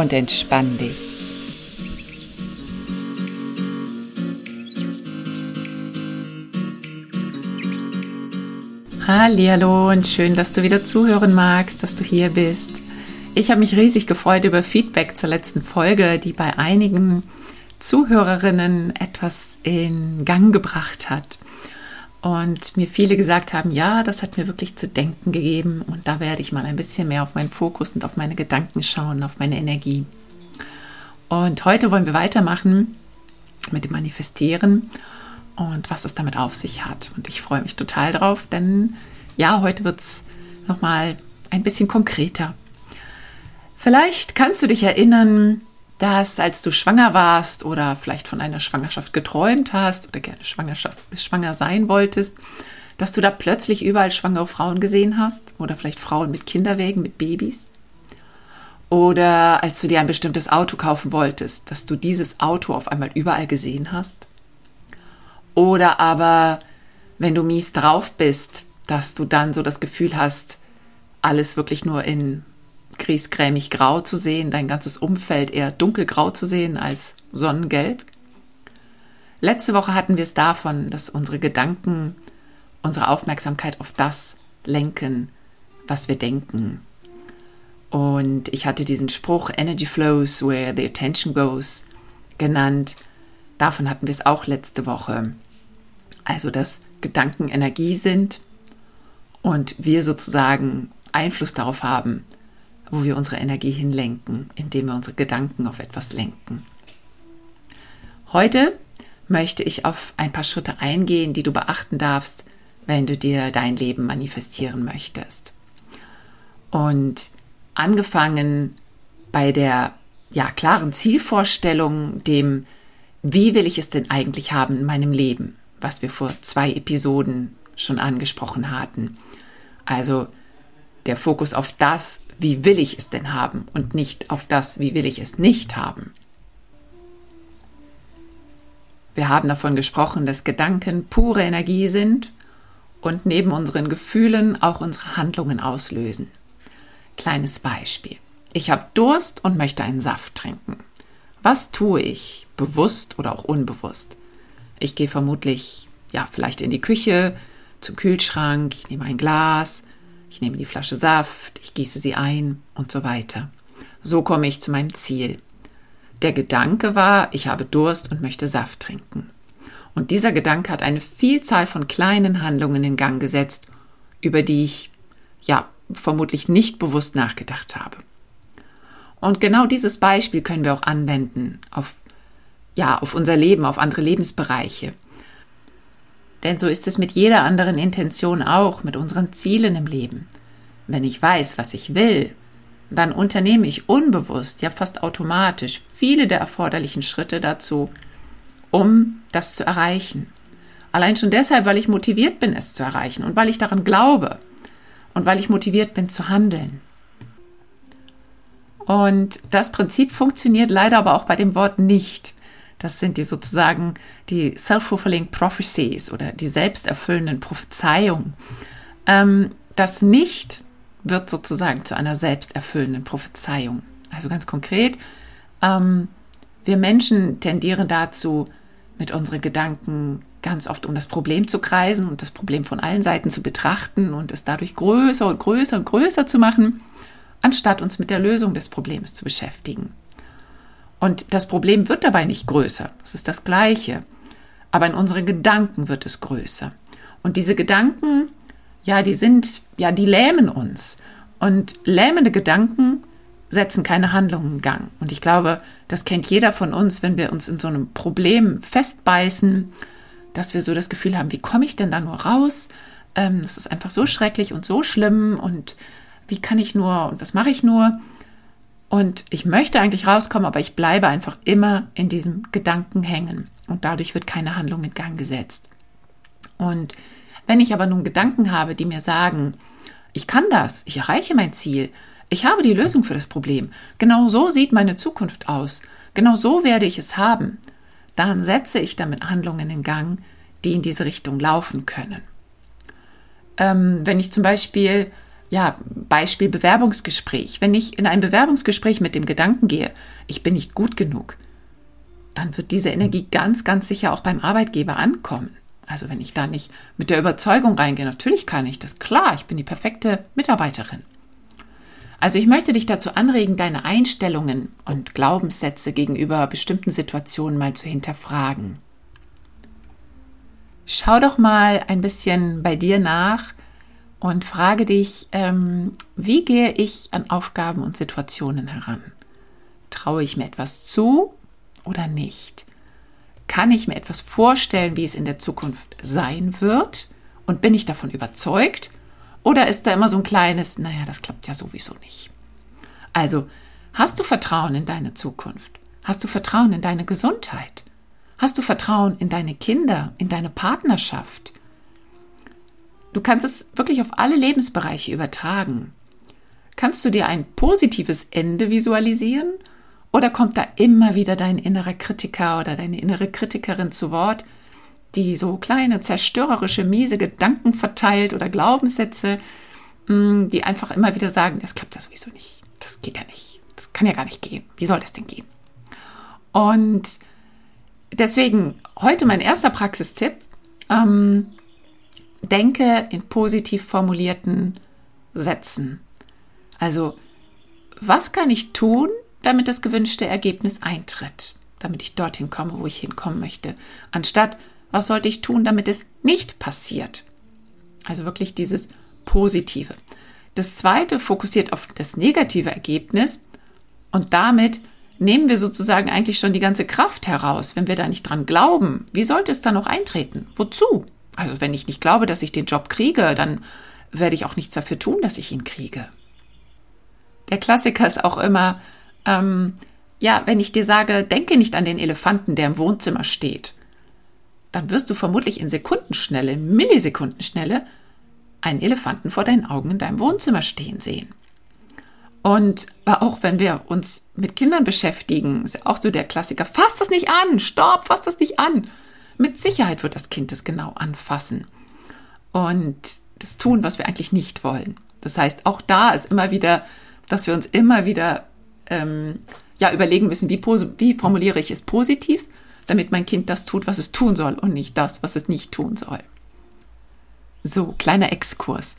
Und entspann dich. Hallo und schön, dass du wieder zuhören magst, dass du hier bist. Ich habe mich riesig gefreut über Feedback zur letzten Folge, die bei einigen Zuhörerinnen etwas in Gang gebracht hat. Und mir viele gesagt haben, ja, das hat mir wirklich zu denken gegeben und da werde ich mal ein bisschen mehr auf meinen Fokus und auf meine Gedanken schauen, auf meine Energie. Und heute wollen wir weitermachen mit dem Manifestieren und was es damit auf sich hat. Und ich freue mich total drauf, denn ja, heute wird es nochmal ein bisschen konkreter. Vielleicht kannst du dich erinnern, dass als du schwanger warst oder vielleicht von einer Schwangerschaft geträumt hast oder gerne Schwangerschaft, schwanger sein wolltest, dass du da plötzlich überall schwangere Frauen gesehen hast oder vielleicht Frauen mit Kinderwägen, mit Babys. Oder als du dir ein bestimmtes Auto kaufen wolltest, dass du dieses Auto auf einmal überall gesehen hast. Oder aber, wenn du mies drauf bist, dass du dann so das Gefühl hast, alles wirklich nur in griesgrämig grau zu sehen, dein ganzes Umfeld eher dunkelgrau zu sehen als sonnengelb. Letzte Woche hatten wir es davon, dass unsere Gedanken unsere Aufmerksamkeit auf das lenken, was wir denken. Und ich hatte diesen Spruch Energy flows where the attention goes genannt. Davon hatten wir es auch letzte Woche. Also, dass Gedanken Energie sind und wir sozusagen Einfluss darauf haben, wo wir unsere Energie hinlenken, indem wir unsere Gedanken auf etwas lenken. Heute möchte ich auf ein paar Schritte eingehen, die du beachten darfst, wenn du dir dein Leben manifestieren möchtest. Und angefangen bei der ja, klaren Zielvorstellung, dem, wie will ich es denn eigentlich haben in meinem Leben, was wir vor zwei Episoden schon angesprochen hatten. Also der Fokus auf das, wie will ich es denn haben und nicht auf das, wie will ich es nicht haben. Wir haben davon gesprochen, dass Gedanken pure Energie sind und neben unseren Gefühlen auch unsere Handlungen auslösen. Kleines Beispiel. Ich habe Durst und möchte einen Saft trinken. Was tue ich, bewusst oder auch unbewusst? Ich gehe vermutlich, ja, vielleicht in die Küche, zum Kühlschrank, ich nehme ein Glas, ich nehme die Flasche Saft, ich gieße sie ein und so weiter. So komme ich zu meinem Ziel. Der Gedanke war, ich habe Durst und möchte Saft trinken. Und dieser Gedanke hat eine Vielzahl von kleinen Handlungen in Gang gesetzt, über die ich ja vermutlich nicht bewusst nachgedacht habe. Und genau dieses Beispiel können wir auch anwenden auf ja, auf unser Leben, auf andere Lebensbereiche. Denn so ist es mit jeder anderen Intention auch, mit unseren Zielen im Leben. Wenn ich weiß, was ich will, dann unternehme ich unbewusst, ja fast automatisch, viele der erforderlichen Schritte dazu, um das zu erreichen. Allein schon deshalb, weil ich motiviert bin, es zu erreichen und weil ich daran glaube und weil ich motiviert bin zu handeln. Und das Prinzip funktioniert leider aber auch bei dem Wort nicht. Das sind die sozusagen die self-fulfilling prophecies oder die selbsterfüllenden Prophezeiungen. Ähm, das nicht wird sozusagen zu einer selbsterfüllenden Prophezeiung. Also ganz konkret, ähm, wir Menschen tendieren dazu, mit unseren Gedanken ganz oft um das Problem zu kreisen und das Problem von allen Seiten zu betrachten und es dadurch größer und größer und größer zu machen, anstatt uns mit der Lösung des Problems zu beschäftigen. Und das Problem wird dabei nicht größer. Es ist das Gleiche. Aber in unseren Gedanken wird es größer. Und diese Gedanken, ja, die sind, ja, die lähmen uns. Und lähmende Gedanken setzen keine Handlungen in Gang. Und ich glaube, das kennt jeder von uns, wenn wir uns in so einem Problem festbeißen, dass wir so das Gefühl haben, wie komme ich denn da nur raus? Ähm, das ist einfach so schrecklich und so schlimm und wie kann ich nur und was mache ich nur? Und ich möchte eigentlich rauskommen, aber ich bleibe einfach immer in diesem Gedanken hängen. Und dadurch wird keine Handlung in Gang gesetzt. Und wenn ich aber nun Gedanken habe, die mir sagen, ich kann das, ich erreiche mein Ziel, ich habe die Lösung für das Problem, genau so sieht meine Zukunft aus, genau so werde ich es haben, dann setze ich damit Handlungen in Gang, die in diese Richtung laufen können. Ähm, wenn ich zum Beispiel ja, Beispiel Bewerbungsgespräch. Wenn ich in ein Bewerbungsgespräch mit dem Gedanken gehe, ich bin nicht gut genug, dann wird diese Energie ganz, ganz sicher auch beim Arbeitgeber ankommen. Also wenn ich da nicht mit der Überzeugung reingehe, natürlich kann ich das, klar, ich bin die perfekte Mitarbeiterin. Also ich möchte dich dazu anregen, deine Einstellungen und Glaubenssätze gegenüber bestimmten Situationen mal zu hinterfragen. Schau doch mal ein bisschen bei dir nach, und frage dich, ähm, wie gehe ich an Aufgaben und Situationen heran? Traue ich mir etwas zu oder nicht? Kann ich mir etwas vorstellen, wie es in der Zukunft sein wird? Und bin ich davon überzeugt? Oder ist da immer so ein kleines, naja, das klappt ja sowieso nicht? Also, hast du Vertrauen in deine Zukunft? Hast du Vertrauen in deine Gesundheit? Hast du Vertrauen in deine Kinder, in deine Partnerschaft? Du kannst es wirklich auf alle Lebensbereiche übertragen. Kannst du dir ein positives Ende visualisieren? Oder kommt da immer wieder dein innerer Kritiker oder deine innere Kritikerin zu Wort, die so kleine zerstörerische, miese Gedanken verteilt oder Glaubenssätze, mm, die einfach immer wieder sagen, das klappt ja sowieso nicht. Das geht ja nicht. Das kann ja gar nicht gehen. Wie soll das denn gehen? Und deswegen heute mein erster Praxistipp. Ähm, denke in positiv formulierten Sätzen. Also, was kann ich tun, damit das gewünschte Ergebnis eintritt, damit ich dorthin komme, wo ich hinkommen möchte, anstatt, was sollte ich tun, damit es nicht passiert? Also wirklich dieses Positive. Das zweite fokussiert auf das negative Ergebnis und damit nehmen wir sozusagen eigentlich schon die ganze Kraft heraus, wenn wir da nicht dran glauben. Wie sollte es dann noch eintreten? Wozu? Also wenn ich nicht glaube, dass ich den Job kriege, dann werde ich auch nichts dafür tun, dass ich ihn kriege. Der Klassiker ist auch immer, ähm, ja, wenn ich dir sage, denke nicht an den Elefanten, der im Wohnzimmer steht, dann wirst du vermutlich in Sekundenschnelle, Millisekundenschnelle einen Elefanten vor deinen Augen in deinem Wohnzimmer stehen sehen. Und auch wenn wir uns mit Kindern beschäftigen, ist auch so der Klassiker, fass das nicht an, stopp, fass das nicht an. Mit Sicherheit wird das Kind es genau anfassen und das tun, was wir eigentlich nicht wollen. Das heißt, auch da ist immer wieder, dass wir uns immer wieder ähm, ja, überlegen müssen, wie, wie formuliere ich es positiv, damit mein Kind das tut, was es tun soll und nicht das, was es nicht tun soll. So, kleiner Exkurs.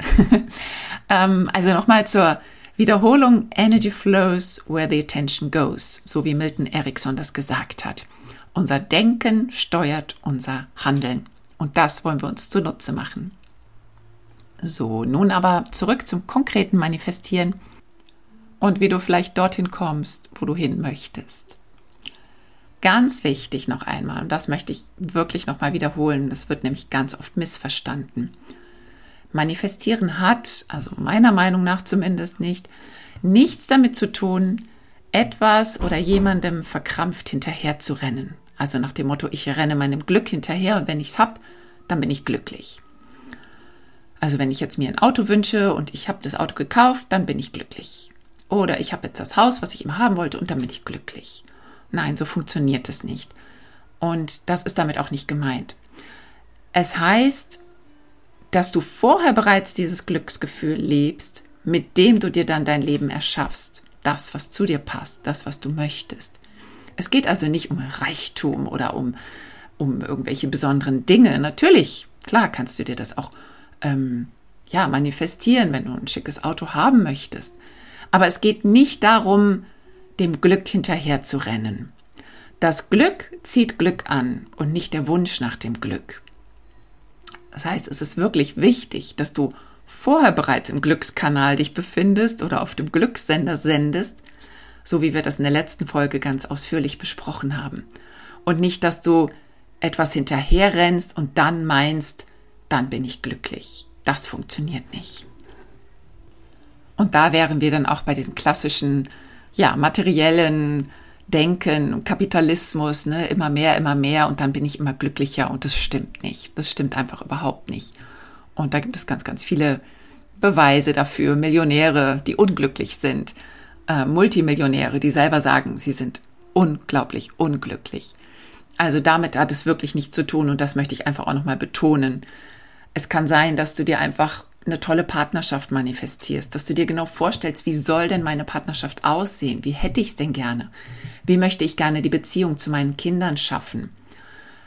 ähm, also nochmal zur Wiederholung. Energy flows where the attention goes, so wie Milton Erickson das gesagt hat. Unser Denken steuert unser Handeln. Und das wollen wir uns zunutze machen. So, nun aber zurück zum konkreten Manifestieren und wie du vielleicht dorthin kommst, wo du hin möchtest. Ganz wichtig noch einmal, und das möchte ich wirklich nochmal wiederholen, das wird nämlich ganz oft missverstanden. Manifestieren hat, also meiner Meinung nach zumindest nicht, nichts damit zu tun, etwas oder jemandem verkrampft hinterher zu rennen. Also nach dem Motto, ich renne meinem Glück hinterher und wenn ich es habe, dann bin ich glücklich. Also wenn ich jetzt mir ein Auto wünsche und ich habe das Auto gekauft, dann bin ich glücklich. Oder ich habe jetzt das Haus, was ich immer haben wollte und dann bin ich glücklich. Nein, so funktioniert es nicht. Und das ist damit auch nicht gemeint. Es heißt, dass du vorher bereits dieses Glücksgefühl lebst, mit dem du dir dann dein Leben erschaffst. Das, was zu dir passt, das, was du möchtest. Es geht also nicht um Reichtum oder um, um irgendwelche besonderen Dinge. Natürlich, klar kannst du dir das auch ähm, ja, manifestieren, wenn du ein schickes Auto haben möchtest. Aber es geht nicht darum, dem Glück hinterher zu rennen. Das Glück zieht Glück an und nicht der Wunsch nach dem Glück. Das heißt, es ist wirklich wichtig, dass du vorher bereits im Glückskanal dich befindest oder auf dem Glückssender sendest, so wie wir das in der letzten Folge ganz ausführlich besprochen haben. Und nicht, dass du etwas hinterherrennst und dann meinst, dann bin ich glücklich. Das funktioniert nicht. Und da wären wir dann auch bei diesem klassischen, ja, materiellen Denken, Kapitalismus, ne, immer mehr, immer mehr und dann bin ich immer glücklicher und das stimmt nicht. Das stimmt einfach überhaupt nicht. Und da gibt es ganz, ganz viele Beweise dafür. Millionäre, die unglücklich sind, äh, Multimillionäre, die selber sagen, sie sind unglaublich unglücklich. Also damit hat es wirklich nichts zu tun und das möchte ich einfach auch nochmal betonen. Es kann sein, dass du dir einfach eine tolle Partnerschaft manifestierst, dass du dir genau vorstellst, wie soll denn meine Partnerschaft aussehen? Wie hätte ich es denn gerne? Wie möchte ich gerne die Beziehung zu meinen Kindern schaffen?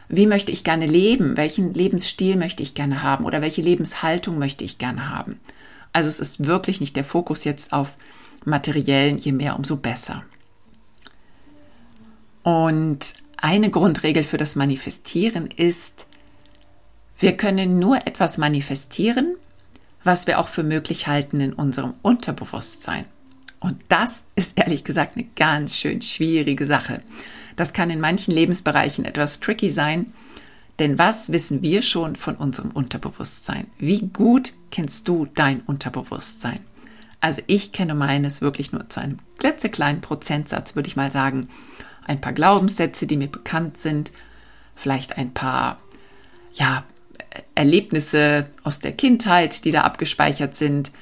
Wie möchte ich gerne leben? Welchen Lebensstil möchte ich gerne haben? Oder welche Lebenshaltung möchte ich gerne haben? Also es ist wirklich nicht der Fokus jetzt auf materiellen, je mehr, umso besser. Und eine Grundregel für das Manifestieren ist, wir können nur etwas manifestieren, was wir auch für möglich halten in unserem Unterbewusstsein. Und das ist ehrlich gesagt eine ganz schön schwierige Sache. Das kann in manchen Lebensbereichen etwas tricky sein, denn was wissen wir schon von unserem Unterbewusstsein? Wie gut kennst du dein Unterbewusstsein? Also ich kenne meines wirklich nur zu einem klitzekleinen Prozentsatz, würde ich mal sagen. Ein paar Glaubenssätze, die mir bekannt sind, vielleicht ein paar, ja, Erlebnisse aus der Kindheit, die da abgespeichert sind,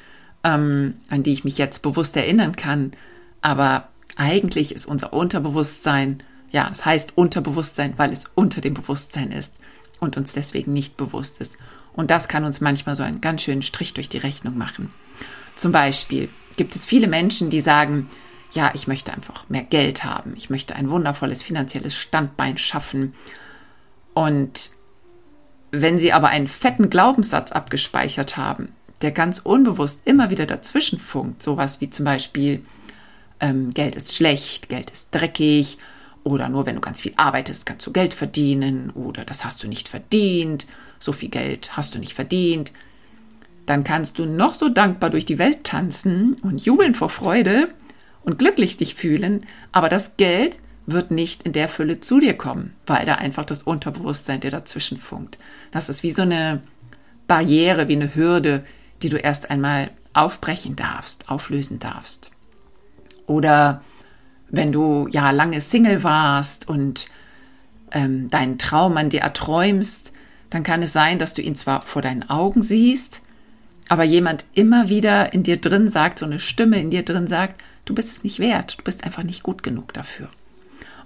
ähm, an die ich mich jetzt bewusst erinnern kann. Aber eigentlich ist unser Unterbewusstsein, ja, es heißt Unterbewusstsein, weil es unter dem Bewusstsein ist und uns deswegen nicht bewusst ist. Und das kann uns manchmal so einen ganz schönen Strich durch die Rechnung machen. Zum Beispiel gibt es viele Menschen, die sagen, ja, ich möchte einfach mehr Geld haben, ich möchte ein wundervolles finanzielles Standbein schaffen. Und wenn sie aber einen fetten Glaubenssatz abgespeichert haben, der ganz unbewusst immer wieder dazwischen funkt, sowas wie zum Beispiel, ähm, Geld ist schlecht, Geld ist dreckig oder nur wenn du ganz viel arbeitest, kannst du Geld verdienen oder das hast du nicht verdient, so viel Geld hast du nicht verdient, dann kannst du noch so dankbar durch die Welt tanzen und jubeln vor Freude und glücklich dich fühlen, aber das Geld wird nicht in der Fülle zu dir kommen, weil da einfach das Unterbewusstsein dir dazwischen funkt. Das ist wie so eine Barriere, wie eine Hürde, die du erst einmal aufbrechen darfst, auflösen darfst. Oder wenn du ja lange Single warst und ähm, deinen Traum an dir erträumst, dann kann es sein, dass du ihn zwar vor deinen Augen siehst, aber jemand immer wieder in dir drin sagt, so eine Stimme in dir drin sagt, du bist es nicht wert, du bist einfach nicht gut genug dafür.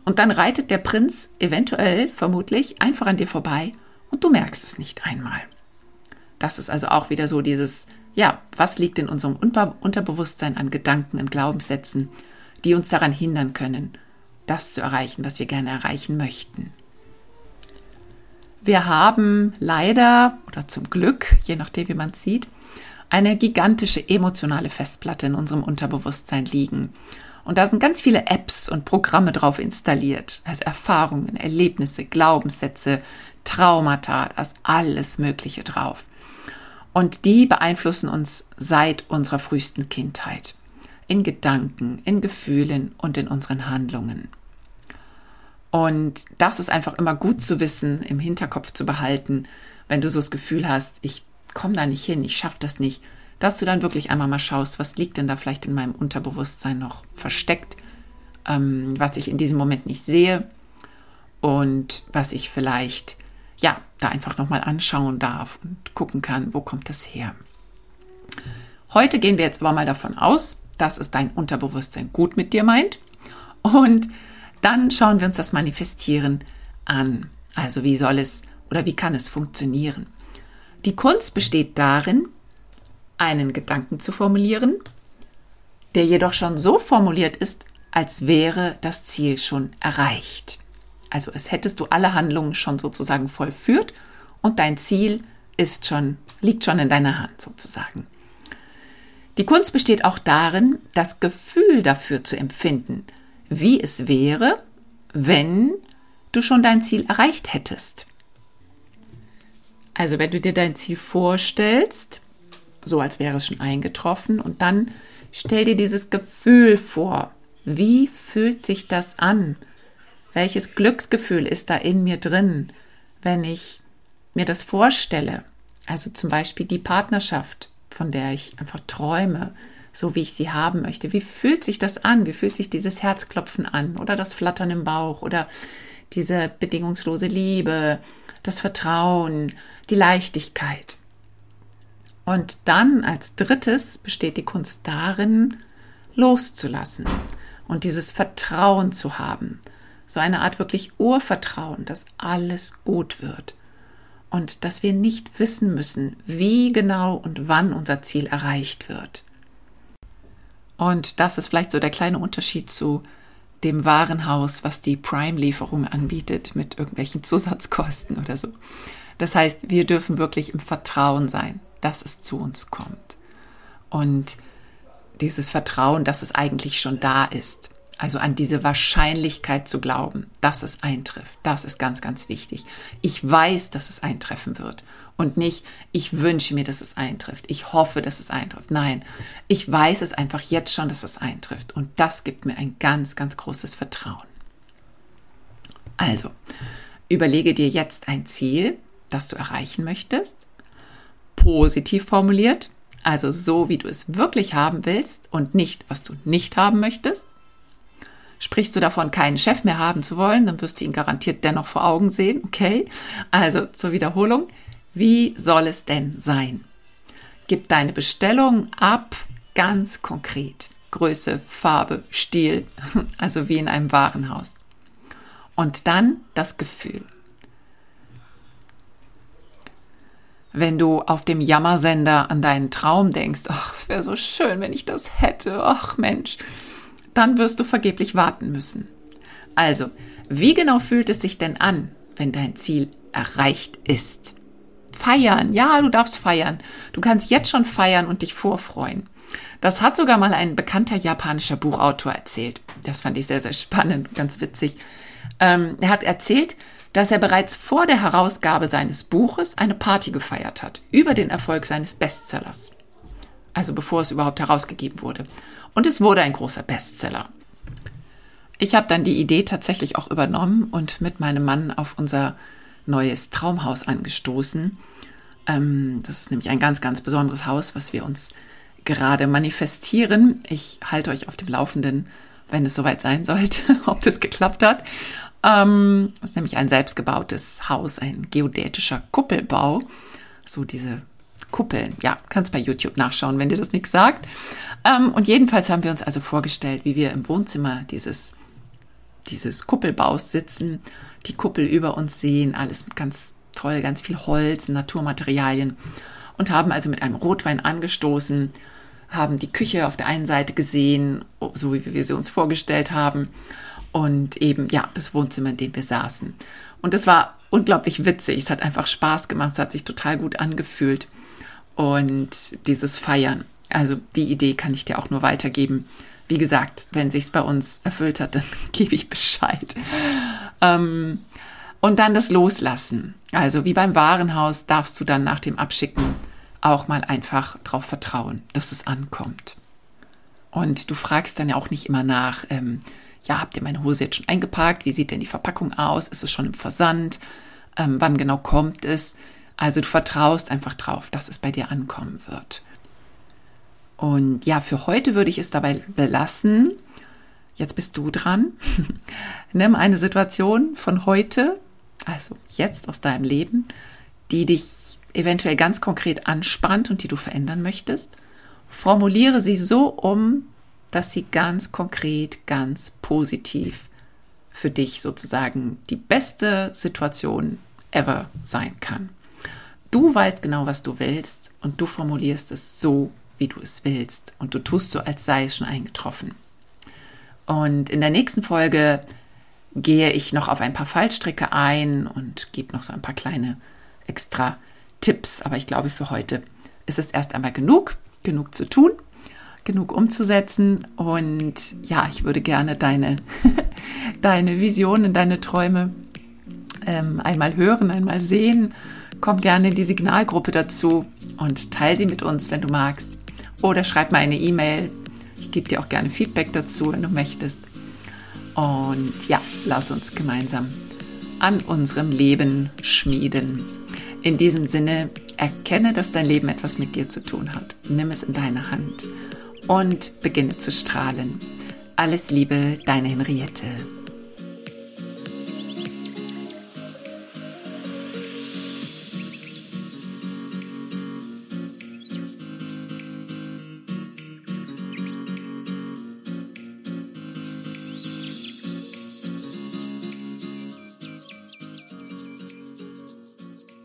Und dann reitet der Prinz eventuell, vermutlich, einfach an dir vorbei und du merkst es nicht einmal. Das ist also auch wieder so dieses, ja, was liegt in unserem Unterbewusstsein an Gedanken, und Glaubenssätzen, die uns daran hindern können, das zu erreichen, was wir gerne erreichen möchten. Wir haben leider oder zum Glück, je nachdem wie man es sieht, eine gigantische emotionale Festplatte in unserem Unterbewusstsein liegen. Und da sind ganz viele Apps und Programme drauf installiert. Also Erfahrungen, Erlebnisse, Glaubenssätze, Traumata, da ist alles Mögliche drauf. Und die beeinflussen uns seit unserer frühesten Kindheit. In Gedanken, in Gefühlen und in unseren Handlungen. Und das ist einfach immer gut zu wissen, im Hinterkopf zu behalten, wenn du so das Gefühl hast, ich komme da nicht hin, ich schaffe das nicht, dass du dann wirklich einmal mal schaust, was liegt denn da vielleicht in meinem Unterbewusstsein noch versteckt, ähm, was ich in diesem Moment nicht sehe und was ich vielleicht ja da einfach noch mal anschauen darf und gucken kann, wo kommt das her. Heute gehen wir jetzt aber mal davon aus, dass es dein Unterbewusstsein gut mit dir meint und dann schauen wir uns das Manifestieren an. Also wie soll es oder wie kann es funktionieren? Die Kunst besteht darin, einen Gedanken zu formulieren, der jedoch schon so formuliert ist, als wäre das Ziel schon erreicht. Also es hättest du alle Handlungen schon sozusagen vollführt und dein Ziel ist schon, liegt schon in deiner Hand sozusagen. Die Kunst besteht auch darin, das Gefühl dafür zu empfinden, wie es wäre, wenn du schon dein Ziel erreicht hättest. Also wenn du dir dein Ziel vorstellst, so als wäre es schon eingetroffen. Und dann stell dir dieses Gefühl vor. Wie fühlt sich das an? Welches Glücksgefühl ist da in mir drin, wenn ich mir das vorstelle? Also zum Beispiel die Partnerschaft, von der ich einfach träume. so wie ich sie haben möchte? Wie fühlt sich das an? Wie fühlt sich dieses Herzklopfen an oder das Flattern im Bauch oder diese bedingungslose Liebe, das Vertrauen, die Leichtigkeit? Und dann als drittes besteht die Kunst darin, loszulassen und dieses Vertrauen zu haben. So eine Art wirklich Urvertrauen, dass alles gut wird und dass wir nicht wissen müssen, wie genau und wann unser Ziel erreicht wird. Und das ist vielleicht so der kleine Unterschied zu dem Warenhaus, was die Prime-Lieferung anbietet mit irgendwelchen Zusatzkosten oder so. Das heißt, wir dürfen wirklich im Vertrauen sein, dass es zu uns kommt. Und dieses Vertrauen, dass es eigentlich schon da ist. Also an diese Wahrscheinlichkeit zu glauben, dass es eintrifft. Das ist ganz, ganz wichtig. Ich weiß, dass es eintreffen wird. Und nicht, ich wünsche mir, dass es eintrifft. Ich hoffe, dass es eintrifft. Nein, ich weiß es einfach jetzt schon, dass es eintrifft. Und das gibt mir ein ganz, ganz großes Vertrauen. Also, überlege dir jetzt ein Ziel, das du erreichen möchtest. Positiv formuliert. Also so, wie du es wirklich haben willst und nicht, was du nicht haben möchtest. Sprichst du davon, keinen Chef mehr haben zu wollen, dann wirst du ihn garantiert dennoch vor Augen sehen. Okay, also zur Wiederholung. Wie soll es denn sein? Gib deine Bestellung ab, ganz konkret. Größe, Farbe, Stil, also wie in einem Warenhaus. Und dann das Gefühl. Wenn du auf dem Jammersender an deinen Traum denkst, ach, es wäre so schön, wenn ich das hätte, ach Mensch, dann wirst du vergeblich warten müssen. Also, wie genau fühlt es sich denn an, wenn dein Ziel erreicht ist? Feiern, ja, du darfst feiern. Du kannst jetzt schon feiern und dich vorfreuen. Das hat sogar mal ein bekannter japanischer Buchautor erzählt. Das fand ich sehr, sehr spannend, ganz witzig. Ähm, er hat erzählt, dass er bereits vor der Herausgabe seines Buches eine Party gefeiert hat über den Erfolg seines Bestsellers. Also bevor es überhaupt herausgegeben wurde. Und es wurde ein großer Bestseller. Ich habe dann die Idee tatsächlich auch übernommen und mit meinem Mann auf unser neues Traumhaus angestoßen. Ähm, das ist nämlich ein ganz, ganz besonderes Haus, was wir uns gerade manifestieren. Ich halte euch auf dem Laufenden, wenn es soweit sein sollte, ob das geklappt hat. Ähm, das ist nämlich ein selbstgebautes Haus, ein geodätischer Kuppelbau. So diese Kuppeln. Ja, kannst bei YouTube nachschauen, wenn dir das nichts sagt. Ähm, und jedenfalls haben wir uns also vorgestellt, wie wir im Wohnzimmer dieses, dieses Kuppelbaus sitzen, die Kuppel über uns sehen, alles mit ganz toll, ganz viel Holz, Naturmaterialien und haben also mit einem Rotwein angestoßen, haben die Küche auf der einen Seite gesehen, so wie wir sie uns vorgestellt haben und eben ja das Wohnzimmer, in dem wir saßen. Und das war unglaublich witzig. Es hat einfach Spaß gemacht. Es hat sich total gut angefühlt und dieses Feiern. Also die Idee kann ich dir auch nur weitergeben. Wie gesagt, wenn sich's bei uns erfüllt hat, dann gebe ich Bescheid. Ähm, und dann das Loslassen. Also wie beim Warenhaus darfst du dann nach dem Abschicken auch mal einfach darauf vertrauen, dass es ankommt. Und du fragst dann ja auch nicht immer nach, ähm, ja, habt ihr meine Hose jetzt schon eingepackt? Wie sieht denn die Verpackung aus? Ist es schon im Versand? Ähm, wann genau kommt es? Also du vertraust einfach drauf, dass es bei dir ankommen wird. Und ja, für heute würde ich es dabei belassen. Jetzt bist du dran. Nimm eine Situation von heute, also jetzt aus deinem Leben, die dich eventuell ganz konkret anspannt und die du verändern möchtest. Formuliere sie so um, dass sie ganz konkret, ganz positiv für dich sozusagen die beste Situation ever sein kann. Du weißt genau, was du willst und du formulierst es so, wie du es willst und du tust so, als sei es schon eingetroffen. Und in der nächsten Folge gehe ich noch auf ein paar Fallstricke ein und gebe noch so ein paar kleine extra Tipps. Aber ich glaube, für heute ist es erst einmal genug, genug zu tun, genug umzusetzen. Und ja, ich würde gerne deine, deine Visionen, deine Träume ähm, einmal hören, einmal sehen Komm gerne in die Signalgruppe dazu und teile sie mit uns, wenn du magst. Oder schreib mir eine E-Mail. Gebe dir auch gerne Feedback dazu, wenn du möchtest. Und ja, lass uns gemeinsam an unserem Leben schmieden. In diesem Sinne, erkenne, dass dein Leben etwas mit dir zu tun hat. Nimm es in deine Hand und beginne zu strahlen. Alles Liebe, deine Henriette.